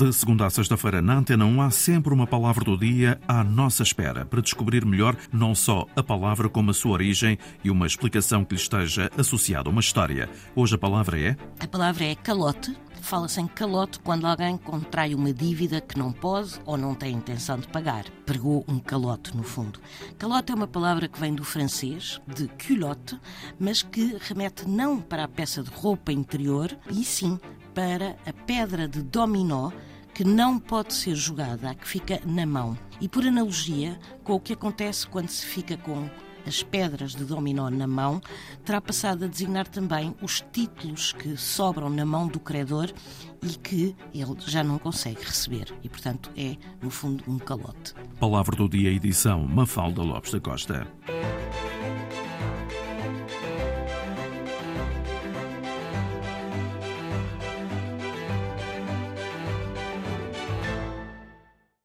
De segunda a sexta-feira, na Antena 1, há sempre uma palavra do dia à nossa espera, para descobrir melhor não só a palavra, como a sua origem e uma explicação que lhe esteja associada a uma história. Hoje a palavra é. A palavra é calote. Fala-se em calote quando alguém contrai uma dívida que não pode ou não tem intenção de pagar. Pregou um calote, no fundo. Calote é uma palavra que vem do francês, de culotte, mas que remete não para a peça de roupa interior, e sim para a pedra de dominó que não pode ser jogada, a que fica na mão. E por analogia com o que acontece quando se fica com as pedras de dominó na mão, terá passado a designar também os títulos que sobram na mão do credor e que ele já não consegue receber. E, portanto, é, no fundo, um calote. Palavra do dia, edição Mafalda Lopes da Costa.